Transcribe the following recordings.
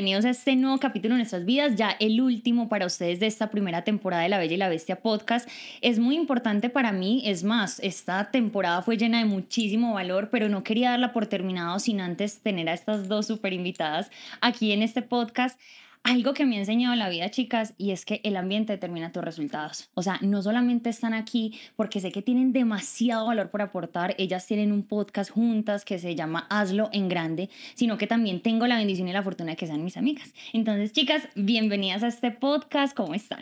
bienvenidos a este nuevo capítulo de nuestras vidas, ya el último para ustedes de esta primera temporada de La Bella y la Bestia podcast. Es muy importante para mí, es más, esta temporada fue llena de muchísimo valor, pero no quería darla por terminado sin antes tener a estas dos super invitadas aquí en este podcast algo que me ha enseñado la vida, chicas, y es que el ambiente determina tus resultados. O sea, no solamente están aquí porque sé que tienen demasiado valor por aportar, ellas tienen un podcast juntas que se llama Hazlo en Grande, sino que también tengo la bendición y la fortuna de que sean mis amigas. Entonces, chicas, bienvenidas a este podcast, ¿cómo están?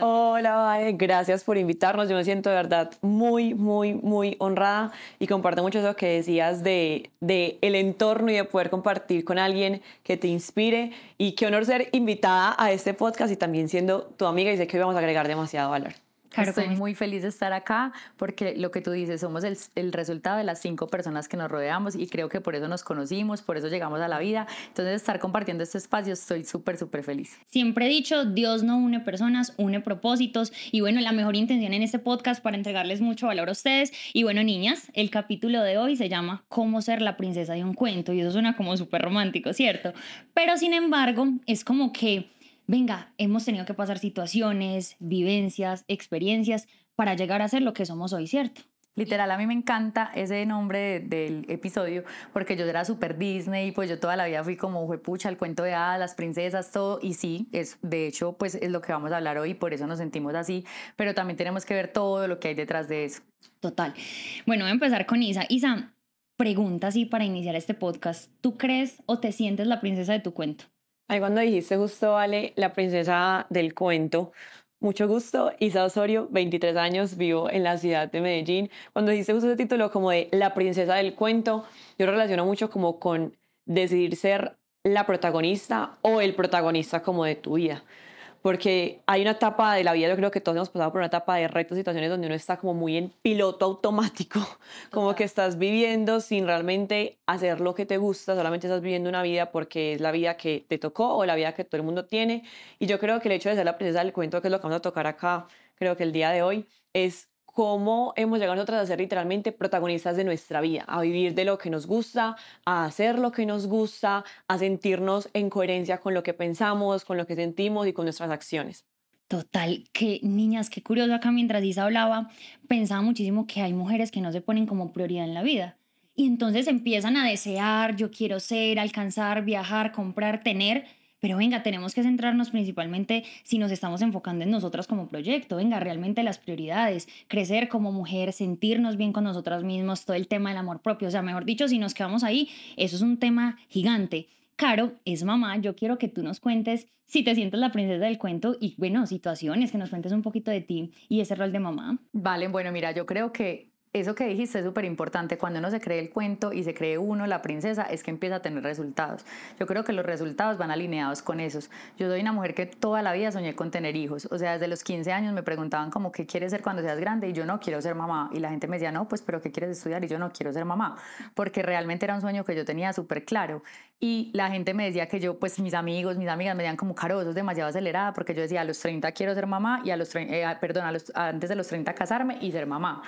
Hola, gracias por invitarnos. Yo me siento de verdad muy, muy, muy honrada y comparto mucho eso que decías de, de el entorno y de poder compartir con alguien que te inspire y qué honor ser invitada a este podcast y también siendo tu amiga y sé que hoy vamos a agregar demasiado valor. Claro, Estoy muy feliz de estar acá porque lo que tú dices, somos el, el, resultado de las cinco personas que nos rodeamos y creo que por eso nos conocimos, por eso llegamos a la vida. Entonces, estar compartiendo este espacio, estoy súper, súper feliz. Siempre he dicho, Dios no une personas, une propósitos. Y bueno, la mejor intención en este podcast para entregarles mucho valor a ustedes. Y bueno, niñas, el capítulo de hoy se llama Cómo ser la princesa de un cuento. Y eso suena como súper romántico, ¿cierto? Pero sin embargo, es como que venga, hemos tenido que pasar situaciones, vivencias, experiencias para llegar a ser lo que somos hoy, ¿cierto? Literal, a mí me encanta ese nombre del episodio porque yo era súper Disney y pues yo toda la vida fui como pucha, el cuento de hadas, las princesas, todo. Y sí, es, de hecho, pues es lo que vamos a hablar hoy y por eso nos sentimos así. Pero también tenemos que ver todo lo que hay detrás de eso. Total. Bueno, voy a empezar con Isa. Isa, pregunta así para iniciar este podcast. ¿Tú crees o te sientes la princesa de tu cuento? Ahí cuando dijiste justo, Vale, la princesa del cuento, mucho gusto, Isa Osorio, 23 años, vivo en la ciudad de Medellín. Cuando dijiste justo ese título como de la princesa del cuento, yo relaciono mucho como con decidir ser la protagonista o el protagonista como de tu vida porque hay una etapa de la vida, yo creo que todos hemos pasado por una etapa de retos, situaciones donde uno está como muy en piloto automático, como que estás viviendo sin realmente hacer lo que te gusta, solamente estás viviendo una vida porque es la vida que te tocó o la vida que todo el mundo tiene. Y yo creo que el hecho de ser la princesa del cuento, que es lo que vamos a tocar acá, creo que el día de hoy, es cómo hemos llegado a ser literalmente protagonistas de nuestra vida, a vivir de lo que nos gusta, a hacer lo que nos gusta, a sentirnos en coherencia con lo que pensamos, con lo que sentimos y con nuestras acciones. Total, que niñas, qué curioso acá mientras Isa hablaba, pensaba muchísimo que hay mujeres que no se ponen como prioridad en la vida. Y entonces empiezan a desear, yo quiero ser, alcanzar, viajar, comprar, tener, pero venga, tenemos que centrarnos principalmente si nos estamos enfocando en nosotras como proyecto, venga, realmente las prioridades, crecer como mujer, sentirnos bien con nosotras mismos, todo el tema del amor propio, o sea, mejor dicho, si nos quedamos ahí, eso es un tema gigante. Caro es mamá, yo quiero que tú nos cuentes si te sientes la princesa del cuento y bueno, situaciones, que nos cuentes un poquito de ti y ese rol de mamá. Vale, bueno, mira, yo creo que eso que dijiste es súper importante. Cuando uno se cree el cuento y se cree uno la princesa, es que empieza a tener resultados. Yo creo que los resultados van alineados con esos. Yo soy una mujer que toda la vida soñé con tener hijos. O sea, desde los 15 años me preguntaban como, ¿qué quieres ser cuando seas grande? Y yo no quiero ser mamá. Y la gente me decía, no, pues, ¿pero qué quieres estudiar? Y yo no quiero ser mamá. Porque realmente era un sueño que yo tenía súper claro. Y la gente me decía que yo, pues, mis amigos, mis amigas me decían como, caro, eso es demasiado acelerada. Porque yo decía, a los 30 quiero ser mamá y a los, eh, perdón, a antes de los 30 casarme y ser mamá.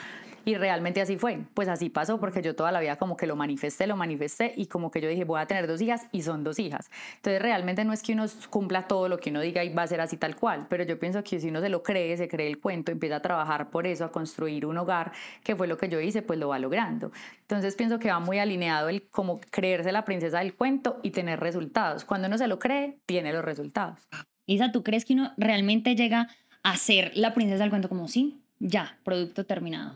Y realmente así fue. Pues así pasó porque yo toda la vida como que lo manifesté, lo manifesté y como que yo dije voy a tener dos hijas y son dos hijas. Entonces realmente no es que uno cumpla todo lo que uno diga y va a ser así tal cual, pero yo pienso que si uno se lo cree, se cree el cuento, empieza a trabajar por eso, a construir un hogar, que fue lo que yo hice, pues lo va logrando. Entonces pienso que va muy alineado el como creerse la princesa del cuento y tener resultados. Cuando uno se lo cree, tiene los resultados. Isa, ¿tú crees que uno realmente llega a ser la princesa del cuento como sí? Ya, producto terminado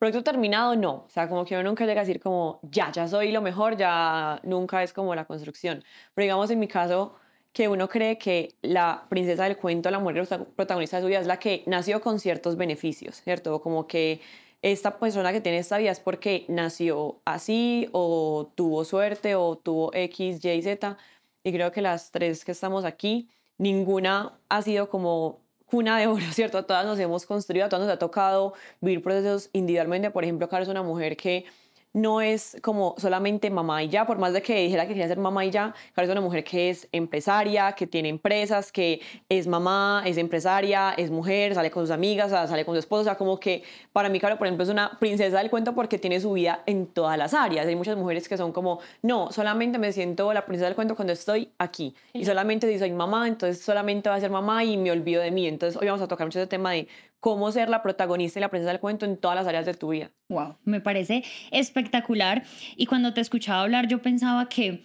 proyecto terminado, no. O sea, como que uno nunca llega a decir como, ya, ya soy lo mejor, ya nunca es como la construcción. Pero digamos en mi caso, que uno cree que la princesa del cuento, la mujer protagonista de su vida, es la que nació con ciertos beneficios, ¿cierto? Como que esta persona que tiene esta vida es porque nació así o tuvo suerte o tuvo X, Y, Z. Y creo que las tres que estamos aquí, ninguna ha sido como cuna de oro, ¿cierto? A todas nos hemos construido, a todas nos ha tocado vivir procesos individualmente. Por ejemplo, Caro es una mujer que no es como solamente mamá y ya, por más de que dijera que quería ser mamá y ya, Caro es una mujer que es empresaria, que tiene empresas, que es mamá, es empresaria, es mujer, sale con sus amigas, sale con su esposo, o sea, como que para mí, Caro, por ejemplo, es una princesa del cuento porque tiene su vida en todas las áreas. Hay muchas mujeres que son como, no, solamente me siento la princesa del cuento cuando estoy aquí, y solamente si soy mamá, entonces solamente voy a ser mamá y me olvido de mí. Entonces, hoy vamos a tocar mucho ese tema de cómo ser la protagonista y la princesa del cuento en todas las áreas de tu vida. Wow, me parece espectacular. Y cuando te escuchaba hablar, yo pensaba que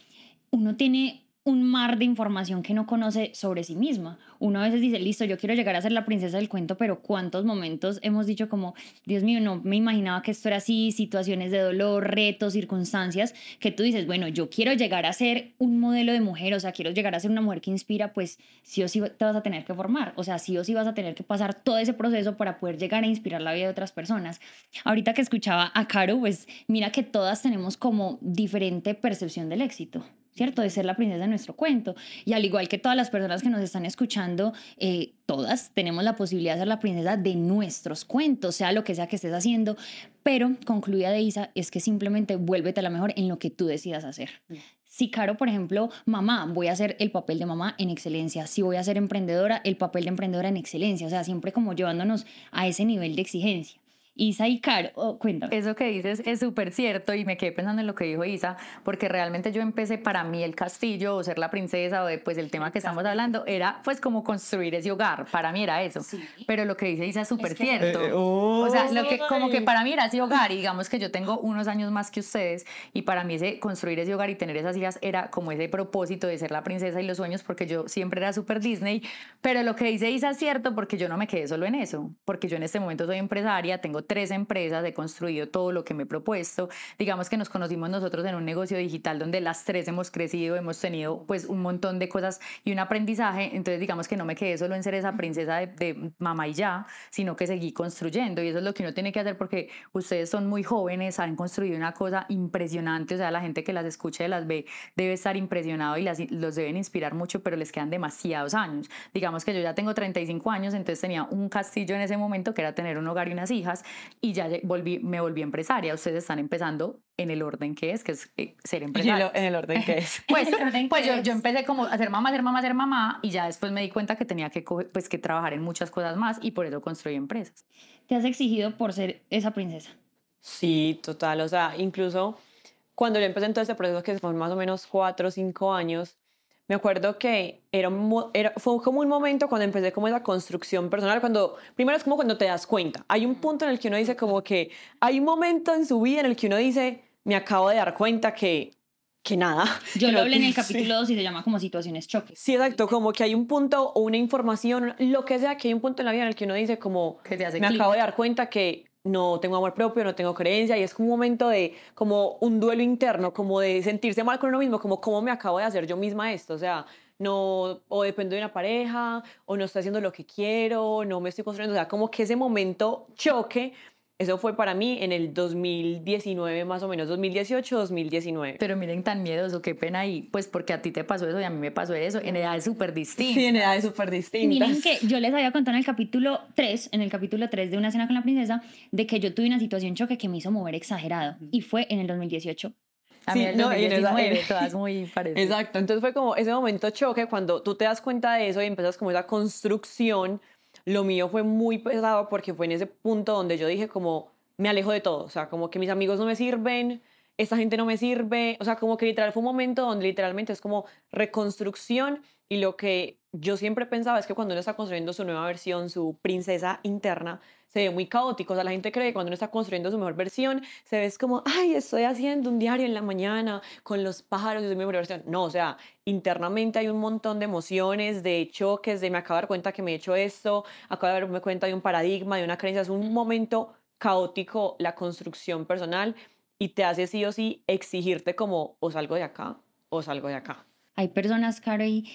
uno tiene un mar de información que no conoce sobre sí misma. Uno a veces dice, listo, yo quiero llegar a ser la princesa del cuento, pero ¿cuántos momentos hemos dicho como, Dios mío, no me imaginaba que esto era así, situaciones de dolor, retos, circunstancias, que tú dices, bueno, yo quiero llegar a ser un modelo de mujer, o sea, quiero llegar a ser una mujer que inspira, pues sí o sí te vas a tener que formar, o sea, sí o sí vas a tener que pasar todo ese proceso para poder llegar a inspirar la vida de otras personas. Ahorita que escuchaba a Caro, pues mira que todas tenemos como diferente percepción del éxito. ¿Cierto? De ser la princesa de nuestro cuento. Y al igual que todas las personas que nos están escuchando, eh, todas tenemos la posibilidad de ser la princesa de nuestros cuentos, sea lo que sea que estés haciendo. Pero, concluida de Isa, es que simplemente vuélvete a la mejor en lo que tú decidas hacer. Mm. Si Caro, por ejemplo, mamá, voy a hacer el papel de mamá en excelencia. Si voy a ser emprendedora, el papel de emprendedora en excelencia. O sea, siempre como llevándonos a ese nivel de exigencia. Isa y Caro, oh, cuéntame. Eso que dices es súper cierto y me quedé pensando en lo que dijo Isa, porque realmente yo empecé para mí el castillo o ser la princesa o pues el tema que estamos hablando era pues como construir ese hogar, para mí era eso. Pero lo que dice Isa es súper cierto. Eh, o sea, lo que, como que para mí era ese hogar y digamos que yo tengo unos años más que ustedes y para mí ese construir ese hogar y tener esas hijas era como ese propósito de ser la princesa y los sueños porque yo siempre era súper Disney, pero lo que dice Isa es cierto porque yo no me quedé solo en eso, porque yo en este momento soy empresaria, tengo tres empresas, he construido todo lo que me he propuesto. Digamos que nos conocimos nosotros en un negocio digital donde las tres hemos crecido, hemos tenido pues un montón de cosas y un aprendizaje. Entonces digamos que no me quedé solo en ser esa princesa de, mamá y ya, sino que seguí construyendo y eso es lo que uno tiene que hacer porque ustedes son muy jóvenes, han construido una cosa impresionante, o sea, la gente que las escucha y las ve debe estar impresionado y las, los deben inspirar mucho, pero les quedan demasiados años. Digamos que yo ya tengo 35 años, entonces tenía un castillo en ese momento que era tener un hogar y unas hijas y ya volví, me volví empresaria. Ustedes están empezando en el orden que es, que es eh, ser empresaria. En el orden que es. pues, pues yo, yo, empecé como a ser mamá, ser mamá, ser mamá y ya después me di cuenta que tenía que, pues, que trabajar en muchas cosas más y por eso construí empresas. ¿Te has exigido por ser esa princesa? Sí, total. O sea, incluso cuando yo empecé en todo este proceso, que fue más o menos cuatro o cinco años, me acuerdo que era, era, fue como un momento cuando empecé como esa construcción personal, cuando, primero es como cuando te das cuenta, hay un punto en el que uno dice como que, hay un momento en su vida en el que uno dice, me acabo de dar cuenta que, que nada. Yo lo hablé en el capítulo 2 y se llama como situaciones choques. Sí, exacto, como que hay un punto o una información, lo que sea, que hay un punto en la vida en el que uno dice como, me acabo de dar cuenta que no tengo amor propio, no tengo creencia y es como un momento de como un duelo interno, como de sentirse mal con uno mismo, como cómo me acabo de hacer yo misma esto, o sea, no o dependo de una pareja o no estoy haciendo lo que quiero, no me estoy construyendo, o sea, como que ese momento choque eso fue para mí en el 2019, más o menos, 2018, 2019. Pero miren, tan miedoso, qué pena ahí, pues porque a ti te pasó eso y a mí me pasó eso, en edades súper distintas. Sí, en edades súper distintas. Miren que yo les había contado en el capítulo 3, en el capítulo 3 de Una cena con la princesa, de que yo tuve una situación choque que me hizo mover exagerado, y fue en el 2018. A mí el 2019, todas muy parecidas. Exacto, entonces fue como ese momento choque cuando tú te das cuenta de eso y empiezas como esa construcción lo mío fue muy pesado porque fue en ese punto donde yo dije como, me alejo de todo, o sea, como que mis amigos no me sirven, esta gente no me sirve, o sea, como que literal fue un momento donde literalmente es como reconstrucción y lo que yo siempre pensaba es que cuando uno está construyendo su nueva versión, su princesa interna, se ve muy caótico. O sea, la gente cree que cuando uno está construyendo su mejor versión, se ve como, ay, estoy haciendo un diario en la mañana con los pájaros y su mejor versión. No, o sea, internamente hay un montón de emociones, de choques, de me acabo de dar cuenta que me he hecho esto, acabo de darme cuenta de un paradigma, de una creencia. Es un momento caótico la construcción personal y te hace sí o sí exigirte como o salgo de acá o salgo de acá. Hay personas, Caro, y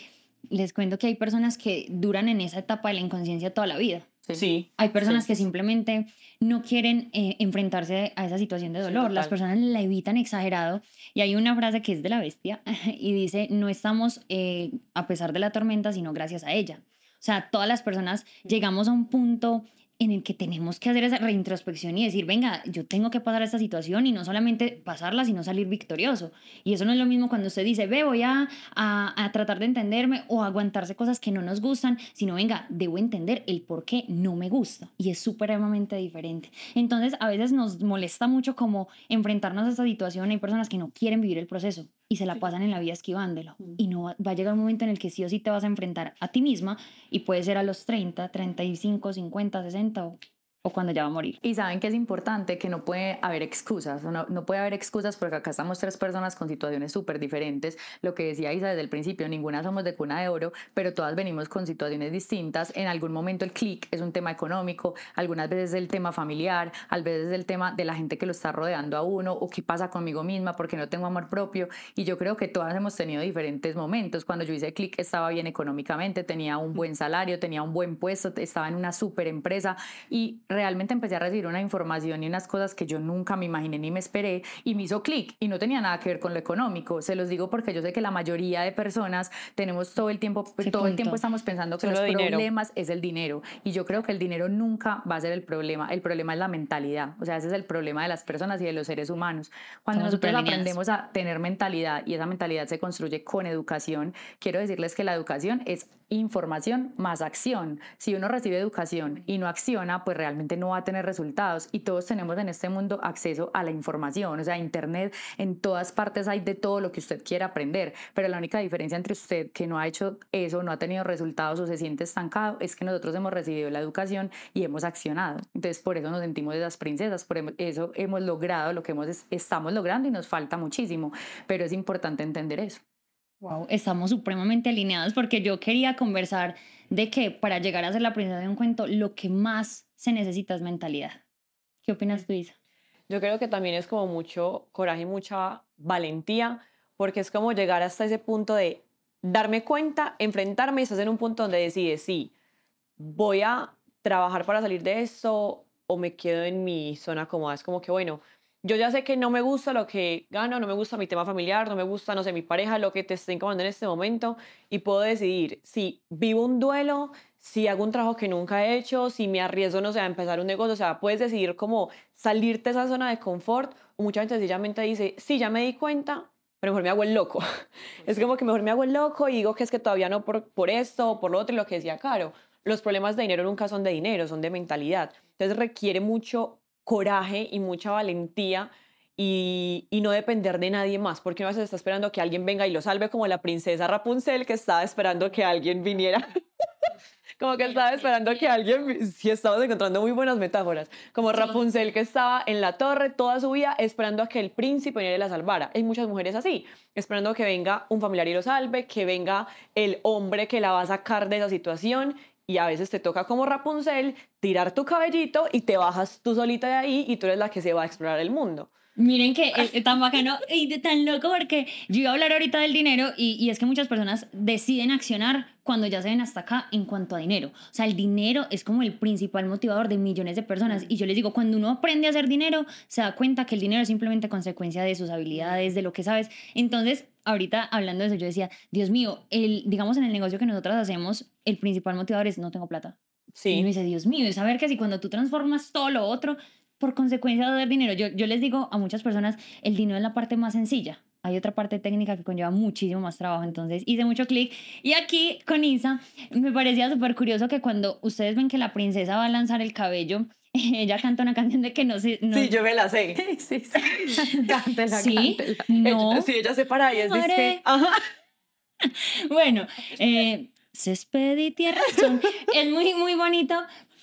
les cuento que hay personas que duran en esa etapa de la inconsciencia toda la vida. Sí. Hay personas que simplemente no quieren eh, enfrentarse a esa situación de dolor. Las personas la evitan exagerado. Y hay una frase que es de la bestia y dice, no estamos eh, a pesar de la tormenta, sino gracias a ella. O sea, todas las personas llegamos a un punto en el que tenemos que hacer esa reintrospección y decir, venga, yo tengo que pasar esta situación y no solamente pasarla, sino salir victorioso. Y eso no es lo mismo cuando usted dice, ve, voy a, a, a tratar de entenderme o aguantarse cosas que no nos gustan, sino venga, debo entender el por qué no me gusta. Y es supremamente diferente. Entonces, a veces nos molesta mucho como enfrentarnos a esta situación. Hay personas que no quieren vivir el proceso y se la pasan en la vida esquivándolo. Y no va, va a llegar un momento en el que sí o sí te vas a enfrentar a ti misma y puede ser a los 30, 35, 50, 60 o o cuando ya va a morir. Y saben que es importante que no puede haber excusas, no, no puede haber excusas porque acá estamos tres personas con situaciones súper diferentes. Lo que decía Isa desde el principio, ninguna somos de cuna de oro, pero todas venimos con situaciones distintas. En algún momento el clic es un tema económico, algunas veces el tema familiar, a veces el tema de la gente que lo está rodeando a uno o qué pasa conmigo misma porque no tengo amor propio. Y yo creo que todas hemos tenido diferentes momentos. Cuando yo hice clic estaba bien económicamente, tenía un buen salario, tenía un buen puesto, estaba en una súper empresa y realmente empecé a recibir una información y unas cosas que yo nunca me imaginé ni me esperé y me hizo clic y no tenía nada que ver con lo económico. Se los digo porque yo sé que la mayoría de personas tenemos todo el tiempo, todo el tiempo estamos pensando que Solo los dinero. problemas es el dinero y yo creo que el dinero nunca va a ser el problema. El problema es la mentalidad. O sea, ese es el problema de las personas y de los seres humanos. Cuando nosotros aprendemos a tener mentalidad y esa mentalidad se construye con educación, quiero decirles que la educación es información más acción. Si uno recibe educación y no acciona, pues realmente no va a tener resultados. Y todos tenemos en este mundo acceso a la información. O sea, Internet, en todas partes hay de todo lo que usted quiera aprender. Pero la única diferencia entre usted que no ha hecho eso, no ha tenido resultados o se siente estancado, es que nosotros hemos recibido la educación y hemos accionado. Entonces, por eso nos sentimos esas princesas, por eso hemos logrado lo que hemos, estamos logrando y nos falta muchísimo. Pero es importante entender eso. Wow, estamos supremamente alineados porque yo quería conversar de que para llegar a ser la princesa de un cuento, lo que más se necesita es mentalidad. ¿Qué opinas tú, Isa? Yo creo que también es como mucho coraje y mucha valentía, porque es como llegar hasta ese punto de darme cuenta, enfrentarme y estás en un punto donde decides, sí, voy a trabajar para salir de esto o me quedo en mi zona cómoda. Es como que, bueno, yo ya sé que no me gusta lo que gano, no me gusta mi tema familiar, no me gusta, no sé, mi pareja, lo que te esté incomodando en este momento y puedo decidir si vivo un duelo, si hago un trabajo que nunca he hecho, si me arriesgo, no sé, a empezar un negocio, o sea, puedes decidir cómo salirte de esa zona de confort o mucha gente sencillamente dice, sí, ya me di cuenta, pero mejor me hago el loco. Es como que mejor me hago el loco y digo que es que todavía no por, por esto o por lo otro y lo que decía Caro. Los problemas de dinero nunca son de dinero, son de mentalidad. Entonces requiere mucho coraje y mucha valentía y, y no depender de nadie más, porque uno a veces está esperando que alguien venga y lo salve como la princesa Rapunzel que estaba esperando que alguien viniera. como que estaba esperando que alguien, sí estamos encontrando muy buenas metáforas, como Rapunzel que estaba en la torre toda su vida esperando a que el príncipe viniera y la salvara. Hay muchas mujeres así, esperando que venga un familiar y lo salve, que venga el hombre que la va a sacar de esa situación y a veces te toca como Rapunzel tirar tu cabellito y te bajas tú solita de ahí y tú eres la que se va a explorar el mundo. Miren que es tan bacano y tan loco porque yo iba a hablar ahorita del dinero y, y es que muchas personas deciden accionar cuando ya se ven hasta acá en cuanto a dinero. O sea, el dinero es como el principal motivador de millones de personas. Y yo les digo, cuando uno aprende a hacer dinero, se da cuenta que el dinero es simplemente consecuencia de sus habilidades, de lo que sabes. Entonces, ahorita hablando de eso, yo decía, Dios mío, el, digamos en el negocio que nosotras hacemos, el principal motivador es no tengo plata. Y Sí. uno dice, Dios mío, y saber que si cuando tú transformas todo lo otro, por consecuencia de dar dinero, yo, yo les digo a muchas personas, el dinero es la parte más sencilla. Hay otra parte técnica que conlleva muchísimo más trabajo, entonces hice mucho clic. Y aquí con Isa, me parecía súper curioso que cuando ustedes ven que la princesa va a lanzar el cabello, ella canta una canción de que no se... No, Sí, yo me la sé. Sí, sí. Cántela, ¿Sí? cántela. no. Ella- sí, ella se para y es que, ajá. Bueno, eh, césped y tierra son- es muy, muy bonito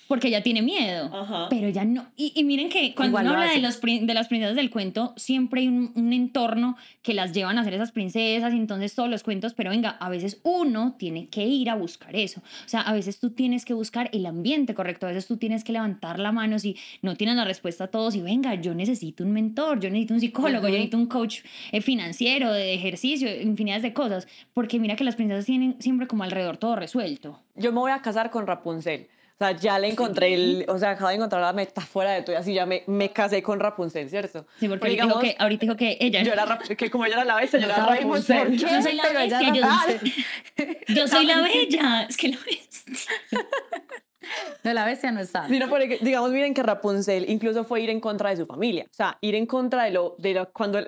porque ella tiene miedo. Ajá. Pero ya no. Y, y miren que cuando Igual uno habla de, los, las princesas del cuento, siempre hay un, un entorno que las llevan a ser esas princesas y entonces todos los cuentos, pero venga, a veces uno tiene que ir a buscar eso. O sea, a veces tú tienes que buscar el ambiente correcto, a veces tú tienes que levantar la mano si no tienes la respuesta a todos y venga, yo necesito un mentor, yo necesito un psicólogo, yo necesito un coach eh, financiero, de ejercicio, infinidad de cosas, porque mira que las princesas tienen siempre como alrededor todo resuelto. Yo me voy a casar con Rapunzel. O sea, ya le encontré, el, o sea, acabo de encontrar la metáfora de todo así ya me, me casé con Rapunzel, ¿cierto? Sí, porque Porque ahorita, dijo que, ahorita dijo que ella... yo era que como ella era la bestia, yo No era Rapunzel. Yo soy la bestia, yo, yo soy la bella. Es que la bestia. No, la bestia no está. Sino porque, digamos, miren que Rapunzel incluso fue ir en contra de su familia. O sea, ir en contra de lo, de lo cuando,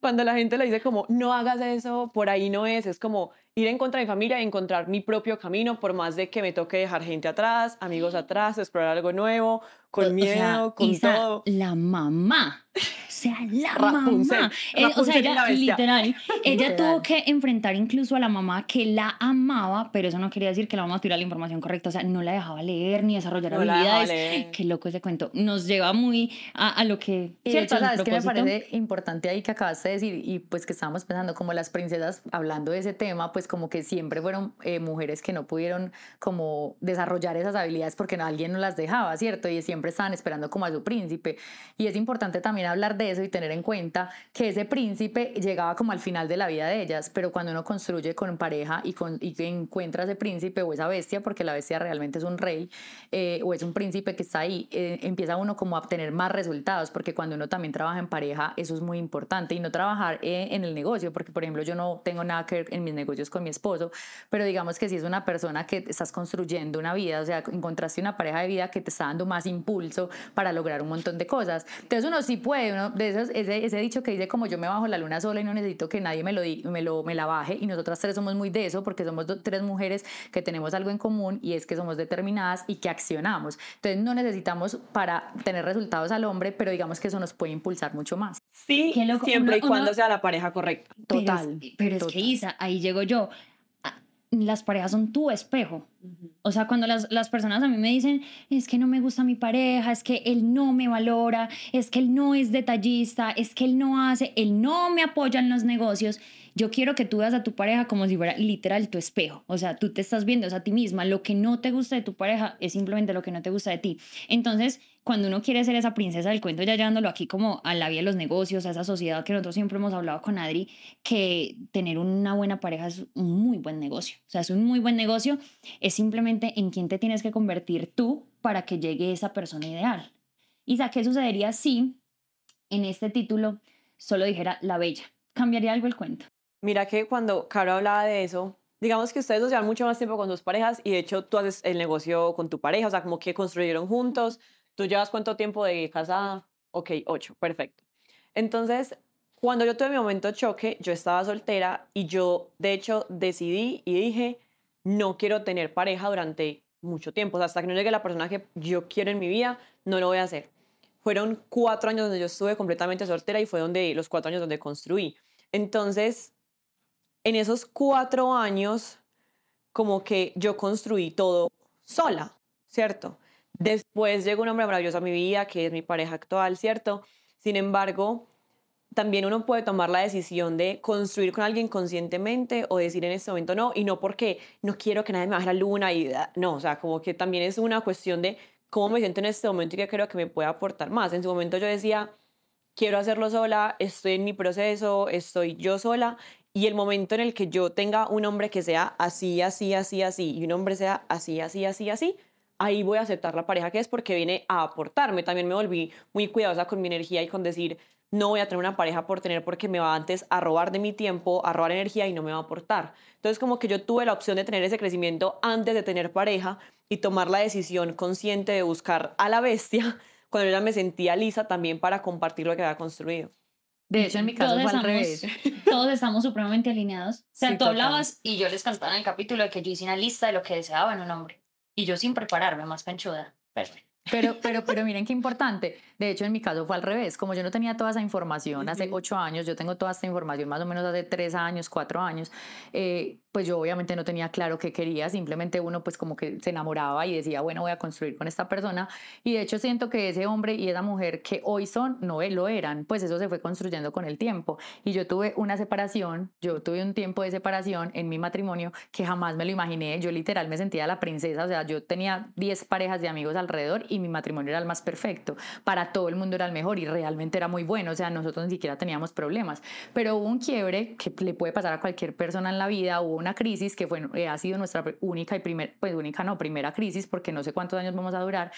cuando la gente le dice como, no hagas eso, por ahí no es, es como ir en contra de mi familia y encontrar mi propio camino, por más de que me toque dejar gente atrás, amigos atrás, explorar algo nuevo, con miedo, con todo. La mamá sea, la mamá. Eh, o sea, ella, literal, ella tuvo que enfrentar incluso a la mamá que la amaba, pero eso no quería decir que la mamá tuviera la información correcta. O sea, no la dejaba leer ni desarrollar habilidades. Qué loco ese cuento. Nos lleva muy a, lo que. Cierto, es que me parece importante ahí que acabaste de decir, y pues que estábamos pensando, como las princesas, hablando de ese tema, pues como que siempre fueron eh, mujeres que no pudieron como desarrollar esas habilidades porque alguien no las dejaba, ¿cierto? Y siempre estaban esperando como a su príncipe. Y es importante también hablar de eso y tener en cuenta que ese príncipe llegaba como al final de la vida de ellas, pero cuando uno construye con pareja y, con, y encuentra ese príncipe o esa bestia, porque la bestia realmente es un rey eh, o es un príncipe que está ahí, eh, empieza uno como a obtener más resultados, porque cuando uno también trabaja en pareja, eso es muy importante y no trabajar eh, en el negocio, porque por ejemplo yo no tengo nada que ver en mis negocios con mi esposo, pero digamos que si es una persona que estás construyendo una vida, o sea, encontraste una pareja de vida que te está dando más impulso para lograr un montón de cosas. Entonces uno sí puede, uno de esos ese, ese, dicho que dice como yo me bajo la luna sola y no necesito que nadie me lo, me lo me la baje y nosotras tres somos muy de eso porque somos tres mujeres que tenemos algo en común y es que somos determinadas y que accionamos. Entonces no necesitamos para tener resultados al hombre, pero digamos que eso nos puede impulsar mucho más. Sí, siempre y cuando sea la pareja correcta. Total. Pero es, que Isa, ahí llego yo las parejas son tu espejo. O sea, cuando las, las, personas a mí me dicen, es que no me gusta mi pareja, es que él no me valora, es que él no es detallista, es que él no hace, él no me apoya en los negocios, yo quiero que tú veas a tu pareja como si fuera literal tu espejo. O sea, tú te estás viendo a ti misma. Lo que no te gusta de tu pareja es simplemente lo que no te gusta de ti. Entonces, cuando uno quiere ser esa princesa del cuento, ya llevándolo aquí como a la vía de los negocios, a esa sociedad que nosotros siempre hemos hablado con Adri, que tener una buena pareja es un muy buen negocio. O sea, es un muy buen negocio. Es simplemente en quién te tienes que convertir tú para que llegue esa persona ideal. Isa, ¿qué sucedería si en este título solo dijera la bella? ¿Cambiaría algo el cuento? Mira que cuando Caro hablaba de eso, digamos que ustedes dos llevan mucho más tiempo con sus parejas y de hecho tú haces el negocio con tu pareja, o sea, como que construyeron juntos. ¿Tú llevas cuánto tiempo de casada? Ok, ocho, perfecto. Entonces, cuando yo tuve mi momento choque, yo estaba soltera y yo, de hecho, decidí y dije, no quiero tener pareja durante mucho tiempo. O sea, hasta que no llegue la persona que yo quiero en mi vida, no lo voy a hacer. Fueron cuatro años donde yo estuve completamente soltera y fue donde los cuatro años donde construí. Entonces, en esos cuatro años, como que yo construí todo sola, ¿cierto? Después llegó un hombre maravilloso a mi vida, que es mi pareja actual, ¿cierto? Sin embargo, también uno puede tomar la decisión de construir con alguien conscientemente o decir en este momento no, y no porque no quiero que nadie me baje la luna, y no, o sea, como que también es una cuestión de cómo me siento en este momento y qué creo que me puede aportar más. En su momento yo decía, quiero hacerlo sola, estoy en mi proceso, estoy yo sola y el momento en el que yo tenga un hombre que sea así, así, así, así, y un hombre sea así, así, así, así, ahí voy a aceptar la pareja que es porque viene a aportarme. También me volví muy cuidadosa con mi energía y con decir, no voy a tener una pareja por tener porque me va antes a robar de mi tiempo, a robar energía y no me va a aportar. Entonces como que yo tuve la opción de tener ese crecimiento antes de tener pareja y tomar la decisión consciente de buscar a la bestia cuando yo ya me sentía lisa también para compartir lo que había construido. De hecho, en mi caso todos fue al revés. Todos estamos supremamente alineados. O sea, tú hablabas y yo les cantaba en el capítulo de que yo hice una lista de lo que deseaba en un hombre. Y yo sin prepararme, más penchuda. Perfecto. Pero, pero, pero miren qué importante. De hecho, en mi caso fue al revés. Como yo no tenía toda esa información hace ocho años, yo tengo toda esta información más o menos hace tres años, cuatro años, eh, pues yo obviamente no tenía claro qué quería. Simplemente uno pues como que se enamoraba y decía, bueno, voy a construir con esta persona. Y de hecho siento que ese hombre y esa mujer que hoy son, no lo eran. Pues eso se fue construyendo con el tiempo. Y yo tuve una separación, yo tuve un tiempo de separación en mi matrimonio que jamás me lo imaginé. Yo literal me sentía la princesa. O sea, yo tenía diez parejas de amigos alrededor y mi matrimonio era el más perfecto. Para todo el mundo era el mejor y realmente era muy bueno. O sea, nosotros ni siquiera teníamos problemas. Pero hubo un quiebre que le puede pasar a cualquier persona en la vida. Hubo una crisis que fue, eh, ha sido nuestra única y primer, pues única no, primera crisis porque no sé cuántos años vamos a durar.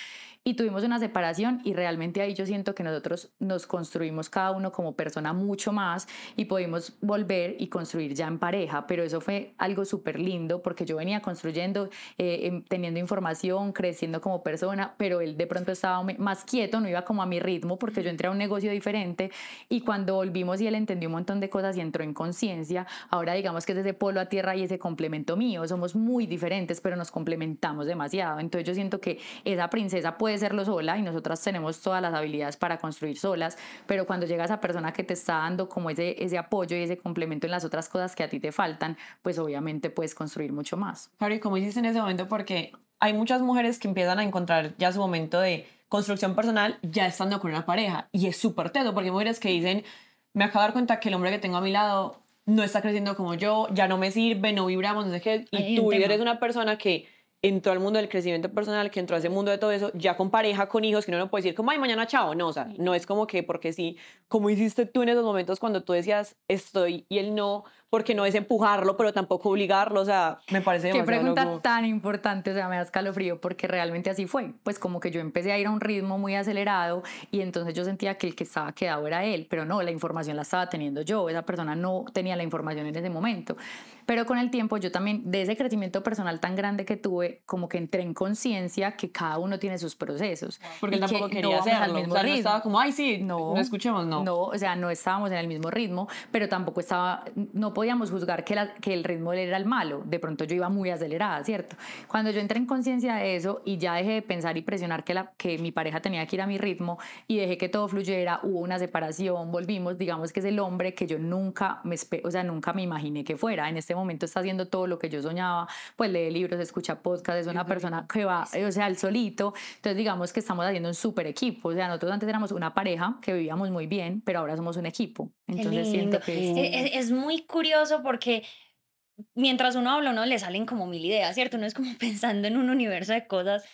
Y tuvimos una separación y realmente ahí yo siento que nosotros nos construimos cada uno como persona mucho más y pudimos volver y construir ya en pareja. Pero eso fue algo súper lindo porque yo venía construyendo, eh, em, teniendo información, creciendo como persona, pero él de pronto estaba más quieto, no iba como a mi ritmo porque yo entré a un negocio diferente y cuando volvimos y él entendió un montón de cosas y entró en conciencia, ahora digamos que es ese polo a tierra y ese complemento mío, somos muy diferentes pero nos complementamos demasiado, entonces yo siento que esa princesa puede serlo sola y nosotras tenemos todas las habilidades para construir solas, pero cuando llega esa persona que te está dando como ese, ese apoyo y ese complemento en las otras cosas que a ti te faltan, pues obviamente puedes construir mucho más. Cari, como dices en ese momento, porque hay muchas mujeres que empiezan a encontrar ya su momento de construcción personal ya estando con una pareja. Y es súper tedo porque hay mujeres que dicen, me acabo de dar cuenta que el hombre que tengo a mi lado no está creciendo como yo, ya no me sirve, no vibramos, no sé qué, y tú eres una persona que entró al mundo del crecimiento personal, que entró a ese mundo de todo eso, ya con pareja, con hijos, que uno no puede decir como, ay, mañana chao, no, o sea, no es como que, porque sí, como hiciste tú en esos momentos cuando tú decías estoy y él no, porque no es empujarlo, pero tampoco obligarlo, o sea, me parece Qué pregunta tan importante, o sea, me da escalofrío porque realmente así fue, pues como que yo empecé a ir a un ritmo muy acelerado y entonces yo sentía que el que estaba quedado era él, pero no, la información la estaba teniendo yo, esa persona no tenía la información en ese momento. Pero con el tiempo yo también, de ese crecimiento personal tan grande que tuve, como que entré en conciencia que cada uno tiene sus procesos. Porque él tampoco quería hacerlo, al mismo o sea, no estaba como, ay, sí, no, no escuchemos, no. No, o sea, no estábamos en el mismo ritmo, pero tampoco estaba, no podíamos juzgar que, que el ritmo era el malo. De pronto yo iba muy acelerada, ¿cierto? Cuando yo entré en conciencia de eso y ya dejé de pensar y presionar que, la, que mi pareja tenía que ir a mi ritmo y dejé que todo fluyera, hubo una separación, volvimos, digamos que es el hombre que yo nunca me, o sea, nunca me imaginé que fuera. En este momento está haciendo todo lo que yo soñaba, pues lee libros, escucha podcasts, es una persona que va, o sea, al solito. Entonces digamos que estamos haciendo un súper equipo. O sea, nosotros antes éramos una pareja que vivíamos muy bien, pero ahora somos un equipo. Entonces siento que... Es, es muy curioso porque mientras uno habla, uno le salen como mil ideas, ¿cierto? Uno es como pensando en un universo de cosas.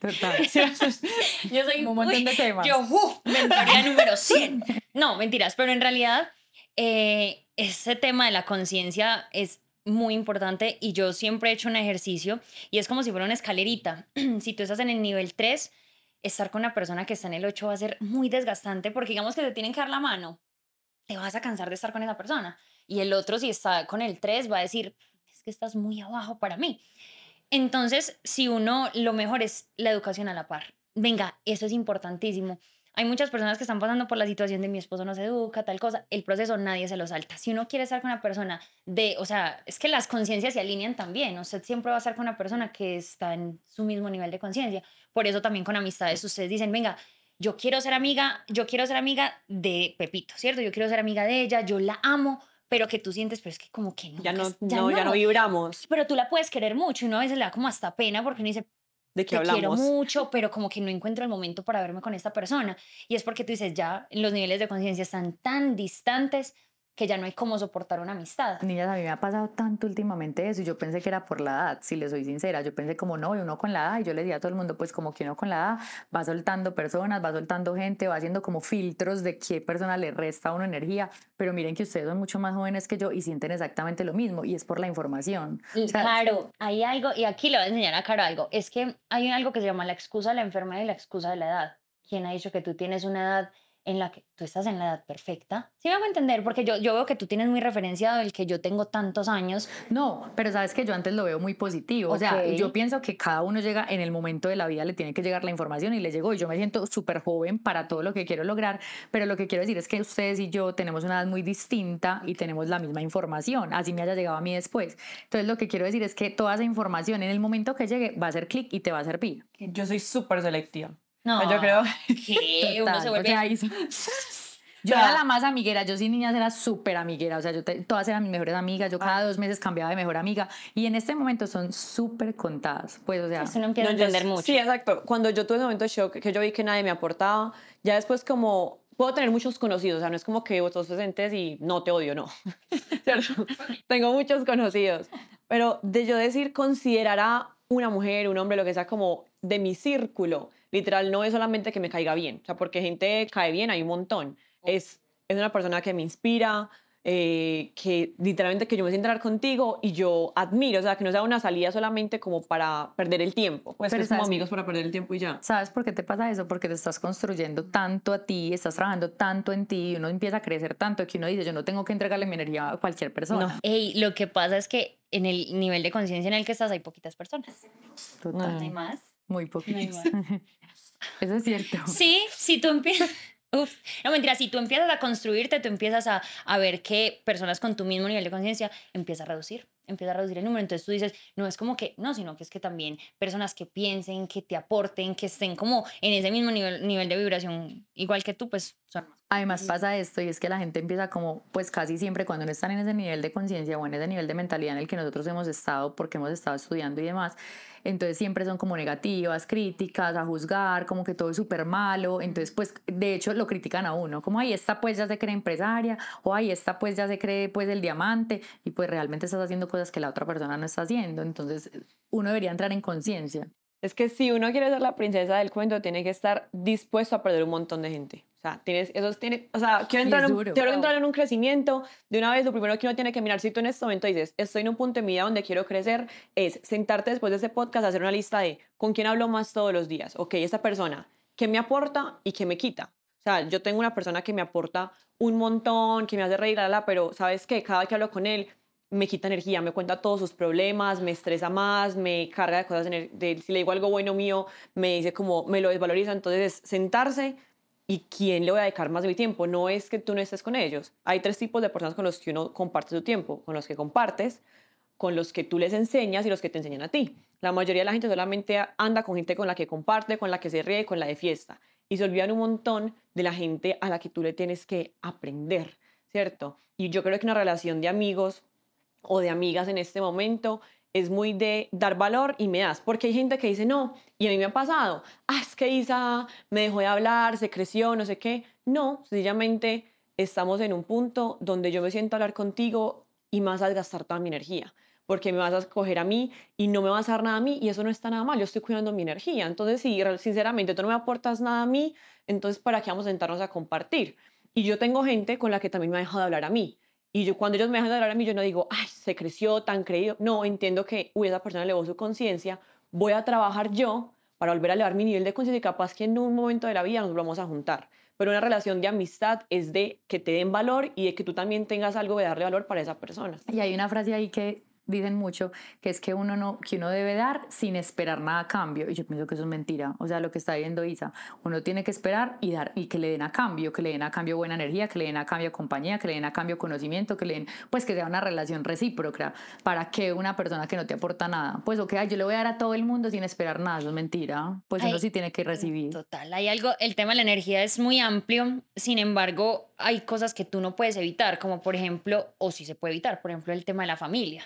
Total. yo soy un montón de temas. Yo, uh, mentoría número 100. No, mentiras, pero en realidad eh, ese tema de la conciencia es muy importante y yo siempre he hecho un ejercicio y es como si fuera una escalerita. si tú estás en el nivel 3, estar con una persona que está en el 8 va a ser muy desgastante porque digamos que te tienen que dar la mano te vas a cansar de estar con esa persona. Y el otro, si está con el 3, va a decir, es que estás muy abajo para mí. Entonces, si uno, lo mejor es la educación a la par. Venga, eso es importantísimo. Hay muchas personas que están pasando por la situación de mi esposo no se educa, tal cosa. El proceso nadie se lo salta. Si uno quiere estar con una persona de, o sea, es que las conciencias se alinean también. Usted siempre va a estar con una persona que está en su mismo nivel de conciencia. Por eso también con amistades ustedes dicen, venga, yo quiero ser amiga, yo quiero ser amiga de Pepito, ¿cierto? Yo quiero ser amiga de ella, yo la amo, pero que tú sientes, pero es que como que no. Ya no, ya no, ya no vibramos. Pero tú la puedes querer mucho y uno a veces le da como hasta pena porque uno dice, ¿De qué te quiero mucho, pero como que no encuentro el momento para verme con esta persona. Y es porque tú dices, ya los niveles de conciencia están tan distantes que ya no hay cómo soportar una amistad. Niñas, a mí me ha pasado tanto últimamente eso y yo pensé que era por la edad, si le soy sincera, yo pensé como no, y uno con la edad, y yo le decía a todo el mundo, pues como que uno con la edad va soltando personas, va soltando gente, va haciendo como filtros de qué persona le resta a uno energía, pero miren que ustedes son mucho más jóvenes que yo y sienten exactamente lo mismo y es por la información. claro, hay algo, y aquí le voy a enseñar a Caro algo, es que hay algo que se llama la excusa de la enfermedad y la excusa de la edad. ¿Quién ha dicho que tú tienes una edad en la que tú estás en la edad perfecta. Sí me hago entender, porque yo, yo veo que tú tienes muy referenciado el que yo tengo tantos años. No, pero sabes que yo antes lo veo muy positivo. O sea, yo pienso que cada uno llega en el momento de la vida, le tiene que llegar la información y le llegó. Y yo me siento súper joven para todo lo que quiero lograr, pero lo que quiero decir es que ustedes y yo tenemos una edad muy distinta y tenemos la misma información, así me haya llegado a mí después. Entonces lo que quiero decir es que toda esa información en el momento que llegue va a hacer clic y te va a servir. Yo soy súper selectiva. No, yo creo que uno se vuelve... yo era la más amiguera, yo sin niñas era súper amiguera, o sea, yo todas eran mis mejores amigas, yo cada ah. dos meses cambiaba de mejor amiga y en este momento son súper contadas, pues, o sea... Eso no empieza a entender mucho. Sí, exacto. Cuando yo tuve ese momento de shock, que yo vi que nadie me aportaba, ya después como puedo tener muchos conocidos, o sea, no es como que vos sos presentes y no te odio, no. Tengo muchos conocidos, pero de yo decir considerará una mujer, un hombre, lo que sea, como de mi círculo, literal no es solamente que me caiga bien, o sea, porque gente cae bien, hay un montón. Es, es una persona que me inspira, eh, que literalmente que yo me sienta hablar contigo y yo admiro, o sea, que no sea una salida solamente como para perder el tiempo, pues Pero que ¿sabes? amigos para perder el tiempo y ya. ¿Sabes por qué te pasa eso? Porque te estás construyendo tanto a ti, estás trabajando tanto en ti y uno empieza a crecer tanto que uno dice, yo no tengo que entregarle mi energía a cualquier persona. Ey, lo que pasa es que en el nivel de conciencia en el que estás hay poquitas personas. Total. No hay más. Muy No hay más. Eso es cierto. Sí, si tú empiezas... Uf, no mentira, si tú empiezas a construirte, tú empiezas a, a ver que personas con tu mismo nivel de conciencia empieza a reducir, empieza a reducir el número. Entonces tú dices, no es como que, no, sino que es que también personas que piensen, que te aporten, que estén como en ese mismo nivel, nivel de vibración, igual que tú, pues son más. Además pasa esto y es que la gente empieza como, pues casi siempre cuando no están en ese nivel de conciencia o en ese nivel de mentalidad en el que nosotros hemos estado porque hemos estado estudiando y demás, entonces siempre son como negativas, críticas, a juzgar, como que todo es súper malo, entonces pues de hecho lo critican a uno, como ahí está pues ya se cree empresaria o ahí está pues ya se cree pues el diamante y pues realmente estás haciendo cosas que la otra persona no está haciendo, entonces uno debería entrar en conciencia. Es que si uno quiere ser la princesa del cuento, tiene que estar dispuesto a perder un montón de gente. O sea, tienes, eso tiene, o sea, quiero entrar, en, duro. quiero entrar en un crecimiento. De una vez, lo primero que uno tiene que mirar, si tú en este momento dices, estoy en un punto de mi vida donde quiero crecer, es sentarte después de ese podcast, hacer una lista de con quién hablo más todos los días. Ok, esta persona, ¿qué me aporta y qué me quita? O sea, yo tengo una persona que me aporta un montón, que me hace reír, la, pero ¿sabes qué? Cada vez que hablo con él, me quita energía, me cuenta todos sus problemas, me estresa más, me carga de cosas, de, si le digo algo bueno mío, me dice como, me lo desvaloriza, entonces es sentarse y quién le voy a dedicar más de mi tiempo, no es que tú no estés con ellos. Hay tres tipos de personas con los que uno comparte su tiempo, con los que compartes, con los que tú les enseñas y los que te enseñan a ti. La mayoría de la gente solamente anda con gente con la que comparte, con la que se ríe, con la de fiesta. Y se olvidan un montón de la gente a la que tú le tienes que aprender, ¿cierto? Y yo creo que una relación de amigos o de amigas en este momento es muy de dar valor y me das, porque hay gente que dice no, y a mí me ha pasado, ah, es que Isa me dejó de hablar, se creció, no sé qué. No, sencillamente estamos en un punto donde yo me siento hablar contigo y me vas a gastar toda mi energía, porque me vas a escoger a mí y no me vas a dar nada a mí y eso no está nada mal, yo estoy cuidando mi energía. Entonces, si sinceramente tú no me aportas nada a mí, entonces ¿para qué vamos a sentarnos a compartir? Y yo tengo gente con la que también me ha dejado de hablar a mí. Y yo cuando ellos me dejan de hablar a mí, yo no digo, ay, se creció tan creído. No, entiendo que, uy, esa persona elevó su conciencia, voy a trabajar yo para volver a elevar mi nivel de conciencia y capaz que en un momento de la vida nos vamos a juntar. Pero una relación de amistad es de que te den valor y de que tú también tengas algo de darle valor para esa persona. Y hay una frase ahí que dicen mucho, que es que uno, no, que uno debe dar sin esperar nada a cambio. Y yo pienso que eso es mentira. O sea, lo que está diciendo Isa, uno tiene que esperar y dar y que le den a cambio, que le den a cambio buena energía, que le den a cambio compañía, que le den a cambio conocimiento, que le den, pues que sea una relación recíproca. ¿Para que una persona que no te aporta nada? Pues, ok, yo le voy a dar a todo el mundo sin esperar nada, eso es mentira. Pues uno sí tiene que recibir. Total, hay algo, el tema de la energía es muy amplio, sin embargo, hay cosas que tú no puedes evitar, como por ejemplo, o sí se puede evitar, por ejemplo, el tema de la familia.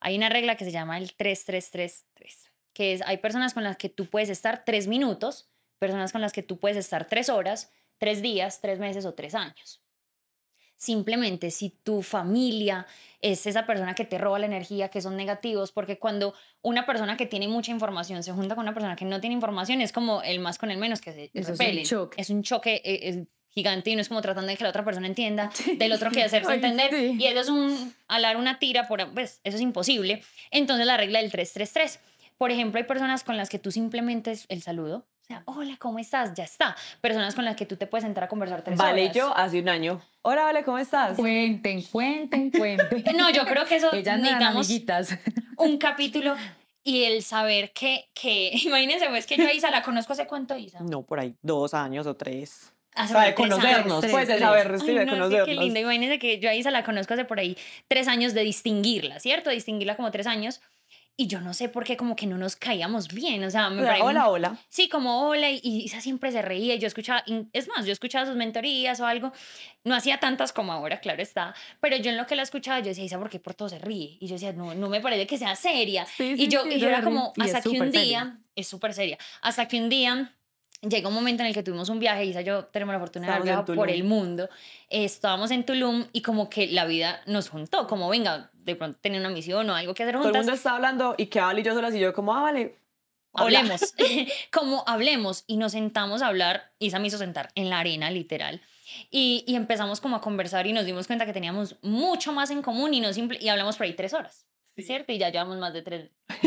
Hay una regla que se llama el 3333, que es, hay personas con las que tú puedes estar tres minutos, personas con las que tú puedes estar tres horas, tres días, tres meses o tres años. Simplemente si tu familia es esa persona que te roba la energía, que son negativos, porque cuando una persona que tiene mucha información se junta con una persona que no tiene información, es como el más con el menos que se Eso es un repelen. choque. Es un choque eh, es gigante y no es como tratando de que la otra persona entienda, del otro que hacerse Ay, entender. sí. Y eso es un alar una tira, por, pues eso es imposible. Entonces la regla del 333. Por ejemplo, hay personas con las que tú simplemente es el saludo, o sea, hola, ¿cómo estás? Ya está. Personas con las que tú te puedes sentar a conversar tres Vale, horas. yo hace un año. Hola, Vale, ¿cómo estás? Cuenten, cuenten, cuenten. No, yo creo que eso Ellas necesitamos amiguitas. un capítulo y el saber que, que imagínense, pues que yo a Isa la conozco hace cuánto, Isa. No, por ahí dos años o tres. Sea, de conocernos, años. pues de saber, de no, sí, conocernos. qué lindo. Imagínense que yo a Isa la conozco hace por ahí tres años de distinguirla, ¿cierto? Distinguirla como tres años. Y yo no sé por qué como que no nos caíamos bien. O sea, me O sea, hola, hola. Sí, como hola, y, y Isa siempre se reía, y yo escuchaba, es más, yo escuchaba sus mentorías o algo, no hacía tantas como ahora, claro está, pero yo en lo que la escuchaba, yo decía, Isa, ¿por qué por todo se ríe? Y yo decía, no, no me parece que sea seria. Sí, y sí, yo, y yo era como, hasta que un súper seria. día, es súper seria, hasta que un día llega un momento en el que tuvimos un viaje, Isa y yo tenemos la fortuna de haber viajado por el mundo, estábamos en Tulum y como que la vida nos juntó, como venga, de pronto tenía una misión o algo que hacer Todo el juntas. mundo está hablando y que Vale y yo solas y yo como, ah, vale, hablemos, como hablemos y nos sentamos a hablar, Isa me hizo sentar en la arena literal. Y, y empezamos como a conversar y nos dimos cuenta que teníamos mucho más en común y, no simple, y hablamos por ahí tres horas. ¿Cierto? Y ya llevamos más de tres.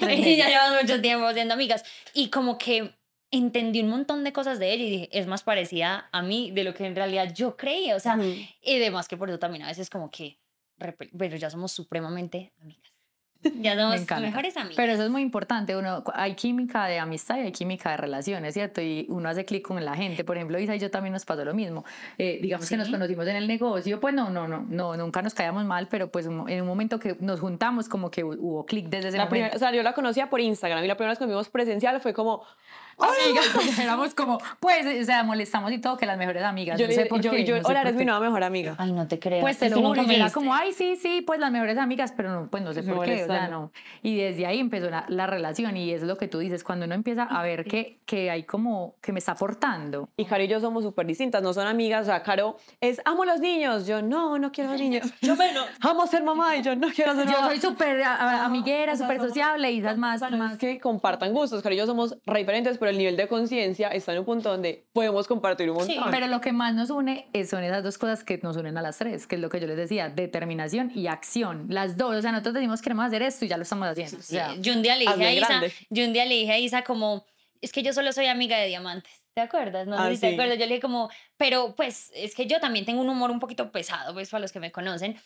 y ya llevamos mucho tiempo siendo amigas. Y como que entendí un montón de cosas de ella y dije, es más parecida a mí de lo que en realidad yo creía. O sea, y además que por eso también a veces como que, pero ya somos supremamente amigas. Ya somos mejores amigas. Pero eso es muy importante. Uno, hay química de amistad y hay química de relaciones, ¿cierto? Y uno hace clic con la gente. Por ejemplo, Isa y yo también nos pasó lo mismo. Eh, digamos que nos conocimos en el negocio, pues no, no, no, no, nunca nos caíamos mal, pero pues en un momento que nos juntamos, como que hubo clic desde ese la momento. Primera, o sea, yo la conocía por Instagram y la primera vez que nos vimos presencial fue como, amigas, éramos como, pues, o sea, molestamos y todo, que las mejores amigas. Yo, no sé por yo, qué, yo, hola, eres mi nueva mejor amiga. Ay, no te creo. Pues te lo juro, era como, ay, sí, sí, pues las mejores amigas, pero no, pues no sé por qué, o sea, no. Y desde ahí empezó la, la, relación y es lo que tú dices, cuando uno empieza a ver que, que hay como, que me está aportando. Y Caro y yo somos súper distintas, no son amigas, o sea, Caro es, amo a los niños, yo no, no quiero a los niños. Yo menos. Amo ser mamá y yo no quiero ser mamá. Yo soy súper amiguera, súper sociable y esas más, más. que compartan gustos, Caro y yo somos re diferentes, pero el nivel de conciencia está en un punto donde podemos compartir un montón. Sí, pero lo que más nos une son esas dos cosas que nos unen a las tres, que es lo que yo les decía, determinación y acción. Las dos, o sea, nosotros decimos que queremos hacer esto y ya lo estamos haciendo. yo un día le dije a Isa, yo un día le dije a Isa como, es que yo solo soy amiga de diamantes. ¿Te acuerdas? No sé ah, si te acuerdas. Yo le dije como, pero pues es que yo también tengo un humor un poquito pesado, pues para los que me conocen.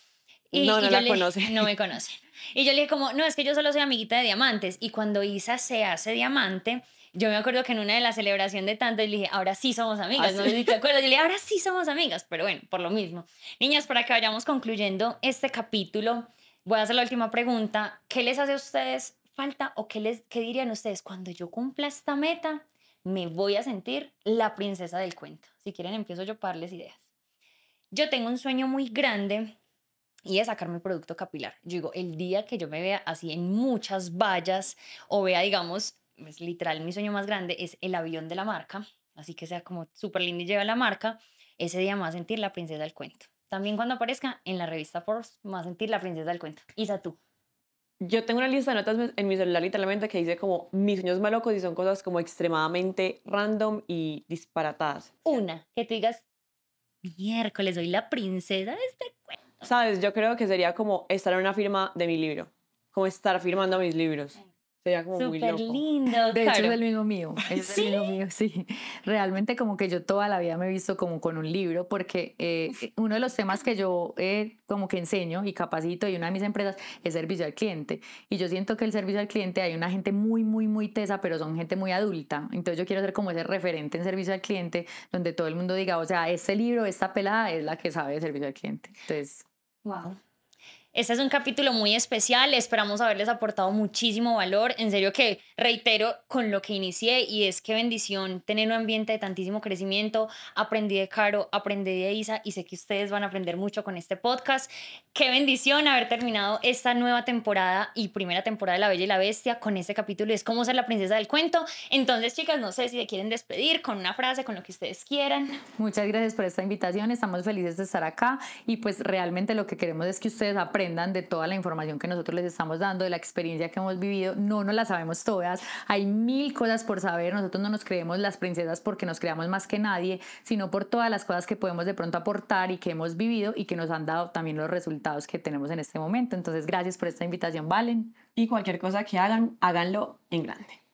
Y, no, no la conocen. No me conocen. Y yo le dije como, no, es que yo solo soy amiguita de diamantes. Y cuando Isa se hace diamante, yo me acuerdo que en una de las celebraciones de tanto, le dije, ahora sí somos amigas, ¿no? ¿Te acuerdas? Yo le dije, ahora sí somos amigas, pero bueno, por lo mismo. Niñas, para que vayamos concluyendo este capítulo, voy a hacer la última pregunta. ¿Qué les hace a ustedes falta o qué, les, qué dirían ustedes cuando yo cumpla esta meta? Me voy a sentir la princesa del cuento. Si quieren, empiezo yo para darles ideas. Yo tengo un sueño muy grande y es sacar mi producto capilar. Yo digo, el día que yo me vea así en muchas vallas o vea, digamos, es literal, mi sueño más grande es el avión de la marca, así que sea como súper lindo y lleva la marca, ese día me va a sentir la princesa del cuento. También cuando aparezca en la revista Forbes, me va a sentir la princesa del cuento. Isa, tú. Yo tengo una lista de notas en mi celular literalmente que dice como mis sueños más locos y son cosas como extremadamente random y disparatadas. Una, que tú digas, miércoles, soy la princesa de este cuento. Sabes, yo creo que sería como estar en una firma de mi libro, como estar firmando mis libros. Sería como muy loco. lindo. De hecho, es el mismo mío. Es el mismo mío, sí. Realmente como que yo toda la vida me he visto como con un libro porque eh, uno de los temas que yo eh, como que enseño y capacito y una de mis empresas es servicio al cliente. Y yo siento que el servicio al cliente hay una gente muy, muy, muy tesa, pero son gente muy adulta. Entonces yo quiero ser como ese referente en servicio al cliente donde todo el mundo diga, o sea, este libro, esta pelada es la que sabe de servicio al cliente. Entonces... Wow. Este es un capítulo muy especial, esperamos haberles aportado muchísimo valor, en serio que reitero con lo que inicié y es que bendición tener un ambiente de tantísimo crecimiento, aprendí de Caro, aprendí de Isa y sé que ustedes van a aprender mucho con este podcast. Qué bendición haber terminado esta nueva temporada y primera temporada de La Bella y la Bestia con este capítulo, es cómo ser la princesa del cuento. Entonces chicas, no sé si se quieren despedir con una frase, con lo que ustedes quieran. Muchas gracias por esta invitación, estamos felices de estar acá y pues realmente lo que queremos es que ustedes aprendan aprendan de toda la información que nosotros les estamos dando, de la experiencia que hemos vivido. No nos la sabemos todas, hay mil cosas por saber. Nosotros no nos creemos las princesas porque nos creamos más que nadie, sino por todas las cosas que podemos de pronto aportar y que hemos vivido y que nos han dado también los resultados que tenemos en este momento. Entonces, gracias por esta invitación, Valen. Y cualquier cosa que hagan, háganlo en grande.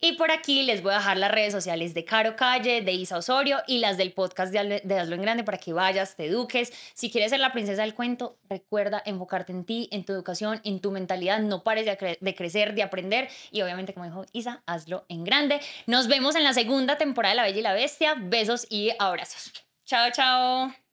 Y por aquí les voy a dejar las redes sociales de Caro Calle, de Isa Osorio y las del podcast de, Hazlo en Grande para que vayas, te eduques. Si quieres ser la princesa del cuento, recuerda enfocarte en ti, en tu educación, en tu mentalidad. No pares de, de crecer, de aprender. Y obviamente, como dijo Isa, hazlo en grande. Nos vemos en la segunda temporada de La Bella y la Bestia. Besos y abrazos. Chao, chao.